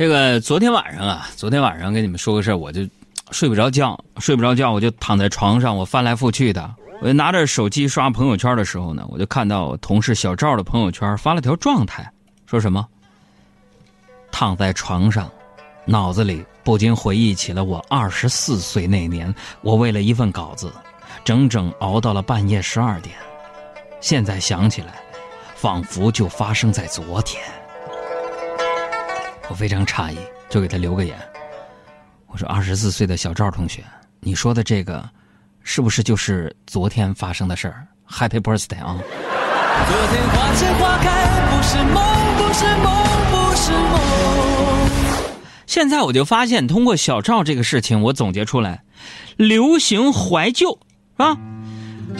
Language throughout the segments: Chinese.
这个昨天晚上啊，昨天晚上跟你们说个事儿，我就 睡不着觉，睡不着觉，我就躺在床上，我翻来覆去的，我就拿着手机刷朋友圈的时候呢，我就看到同事小赵的朋友圈发了条状态，说什么？躺在床上，脑子里不禁回忆起了我二十四岁那年，我为了一份稿子，整整熬到了半夜十二点，现在想起来，仿佛就发生在昨天。我非常诧异，就给他留个言。我说：“二十四岁的小赵同学，你说的这个，是不是就是昨天发生的事儿？Happy birthday 啊！”昨天花谢花开，不是梦，不是梦，不是梦。现在我就发现，通过小赵这个事情，我总结出来，流行怀旧啊，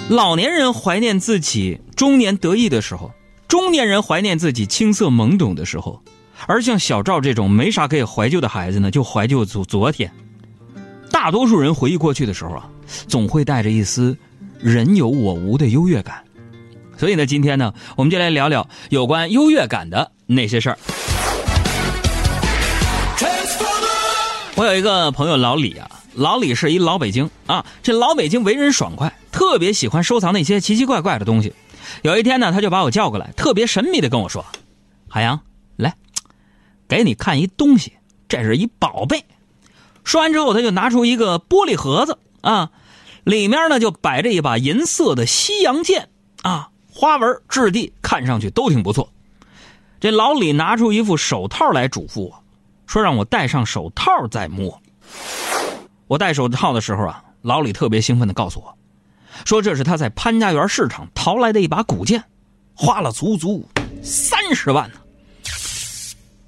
老年人怀念自己中年得意的时候，中年人怀念自己青涩懵懂的时候。而像小赵这种没啥可以怀旧的孩子呢，就怀旧昨昨天。大多数人回忆过去的时候啊，总会带着一丝人有我无的优越感。所以呢，今天呢，我们就来聊聊有关优越感的那些事儿。我有一个朋友老李啊，老李是一老北京啊，这老北京为人爽快，特别喜欢收藏那些奇奇怪怪的东西。有一天呢，他就把我叫过来，特别神秘的跟我说：“海洋，来。”给你看一东西，这是一宝贝。说完之后，他就拿出一个玻璃盒子啊，里面呢就摆着一把银色的西洋剑啊，花纹质地看上去都挺不错。这老李拿出一副手套来嘱咐我，说让我戴上手套再摸。我戴手套的时候啊，老李特别兴奋的告诉我，说这是他在潘家园市场淘来的一把古剑，花了足足三十万呢。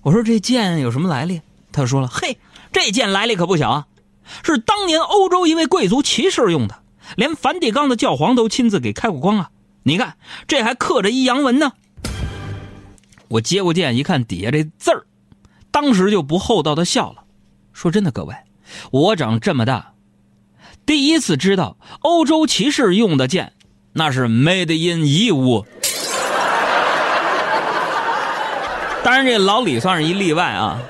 我说这剑有什么来历？他说了：“嘿，这剑来历可不小啊，是当年欧洲一位贵族骑士用的，连梵蒂冈的教皇都亲自给开过光啊！你看，这还刻着一阳文呢。”我接过剑一看，底下这字儿，当时就不厚道的笑了，说：“真的，各位，我长这么大，第一次知道欧洲骑士用的剑，那是 made in 义乌。”当然，这老李算是一例外啊，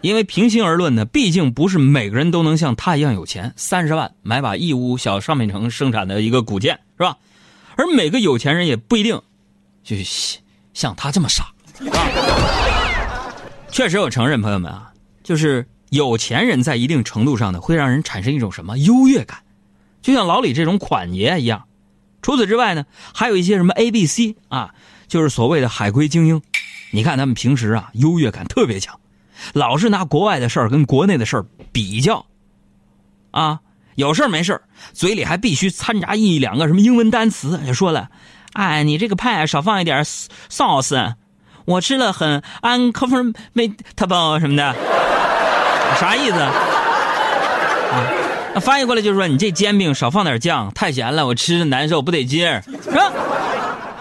因为平心而论呢，毕竟不是每个人都能像他一样有钱，三十万买把义乌小商品城生产的一个古剑，是吧？而每个有钱人也不一定，就像他这么傻，啊。确实，我承认，朋友们啊，就是有钱人在一定程度上呢，会让人产生一种什么优越感，就像老李这种款爷一样。除此之外呢，还有一些什么 A、B、C 啊，就是所谓的海归精英。你看他们平时啊，优越感特别强，老是拿国外的事儿跟国内的事儿比较，啊，有事儿没事儿，嘴里还必须掺杂一两个什么英文单词，就说了，哎，你这个派少放一点 sauce，我吃了很 uncomfortable 什么的，啥意思？啊，那翻译过来就是说，你这煎饼少放点酱，太咸了，我吃着难受，不得劲儿，是吧？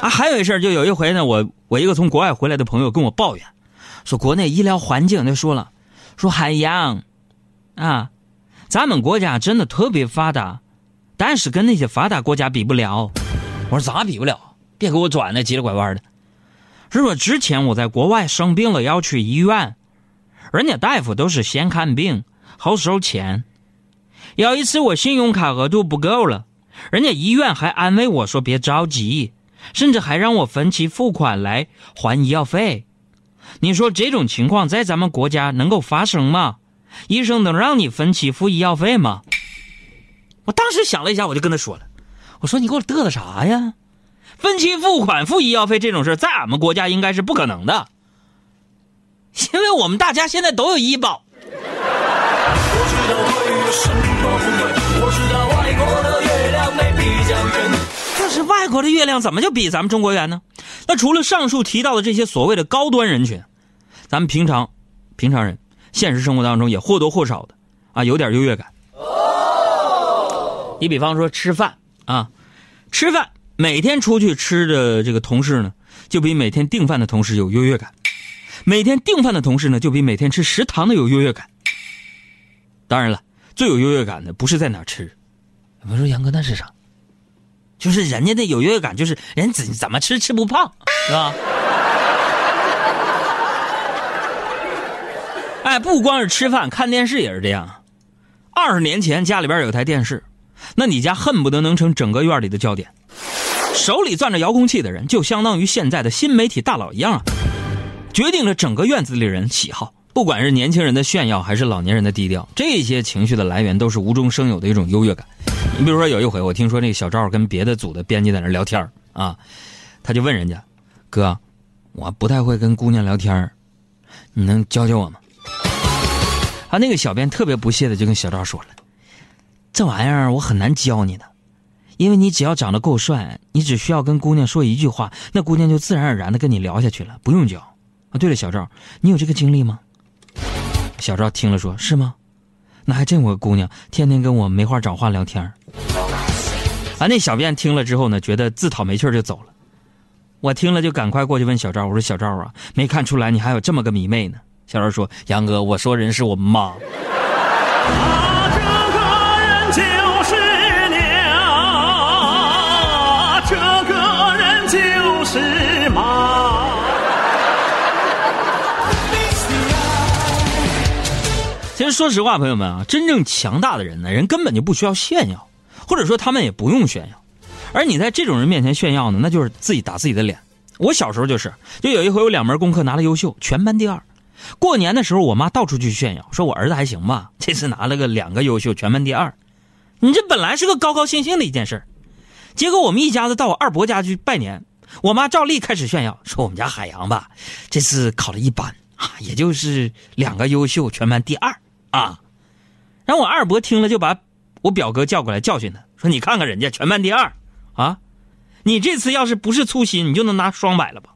啊，还有一事儿就有一回呢，我我一个从国外回来的朋友跟我抱怨，说国内医疗环境，他说了，说海洋，啊，咱们国家真的特别发达，但是跟那些发达国家比不了。我说咋比不了？别给我转那急了拐弯的。是说之前我在国外生病了要去医院，人家大夫都是先看病后收钱。有一次我信用卡额度不够了，人家医院还安慰我说别着急。甚至还让我分期付款来还医药费，你说这种情况在咱们国家能够发生吗？医生能让你分期付医药费吗？我当时想了一下，我就跟他说了：“我说你给我嘚瑟啥呀？分期付款付医药费这种事在俺们国家应该是不可能的，因为我们大家现在都有医保。”是外国的月亮怎么就比咱们中国圆呢？那除了上述提到的这些所谓的高端人群，咱们平常平常人现实生活当中也或多或少的啊有点优越感。你比方说吃饭啊，吃饭每天出去吃的这个同事呢，就比每天订饭的同事有优越感；每天订饭的同事呢，就比每天吃食堂的有优越感。当然了，最有优越感的不是在哪吃。我说杨哥，那是啥？就是人家的有优越感，就是人怎怎么吃吃不胖，是吧？哎，不光是吃饭，看电视也是这样。二十年前家里边有台电视，那你家恨不得能成整个院里的焦点。手里攥着遥控器的人，就相当于现在的新媒体大佬一样啊，决定了整个院子里人喜好。不管是年轻人的炫耀，还是老年人的低调，这些情绪的来源都是无中生有的一种优越感。你比如说，有一回我听说那个小赵跟别的组的编辑在那聊天啊，他就问人家：“哥，我不太会跟姑娘聊天你能教教我吗？”啊，那个小编特别不屑的就跟小赵说了：“这玩意儿我很难教你的，因为你只要长得够帅，你只需要跟姑娘说一句话，那姑娘就自然而然的跟你聊下去了，不用教。”啊，对了，小赵，你有这个经历吗？小赵听了说：“是吗？那还真有个姑娘，天天跟我没话找话聊天儿啊，那小编听了之后呢，觉得自讨没趣就走了。我听了就赶快过去问小赵：“我说小赵啊，没看出来你还有这么个迷妹呢？”小赵说：“杨哥，我说人是我妈。” 啊，这个人就说实话，朋友们啊，真正强大的人呢，人根本就不需要炫耀，或者说他们也不用炫耀。而你在这种人面前炫耀呢，那就是自己打自己的脸。我小时候就是，就有一回我两门功课拿了优秀，全班第二。过年的时候，我妈到处去炫耀，说我儿子还行吧，这次拿了个两个优秀，全班第二。你这本来是个高高兴兴的一件事结果我们一家子到我二伯家去拜年，我妈照例开始炫耀，说我们家海洋吧，这次考了一般啊，也就是两个优秀，全班第二啊。然后我二伯听了，就把我表哥叫过来教训他，说你看看人家全班第二啊，你这次要是不是粗心，你就能拿双百了吧。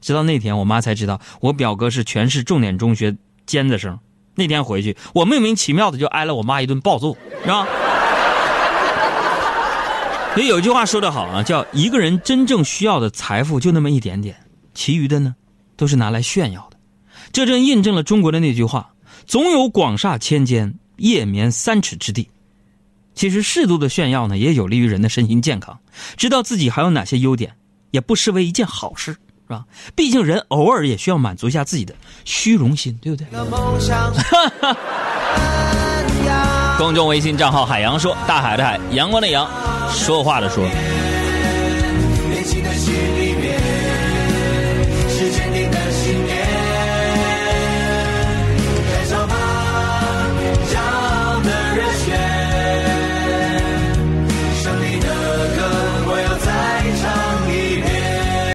直到那天，我妈才知道我表哥是全市重点中学尖子生。那天回去，我莫名其妙的就挨了我妈一顿暴揍，是吧？所以有一句话说得好啊，叫一个人真正需要的财富就那么一点点，其余的呢，都是拿来炫耀的。这正印证了中国的那句话：总有广厦千间，夜眠三尺之地。其实适度的炫耀呢，也有利于人的身心健康。知道自己还有哪些优点，也不失为一件好事。是吧？毕竟人偶尔也需要满足一下自己的虚荣心，对不对？公众微信账号海洋说，大海的海，阳光的阳，说话的说。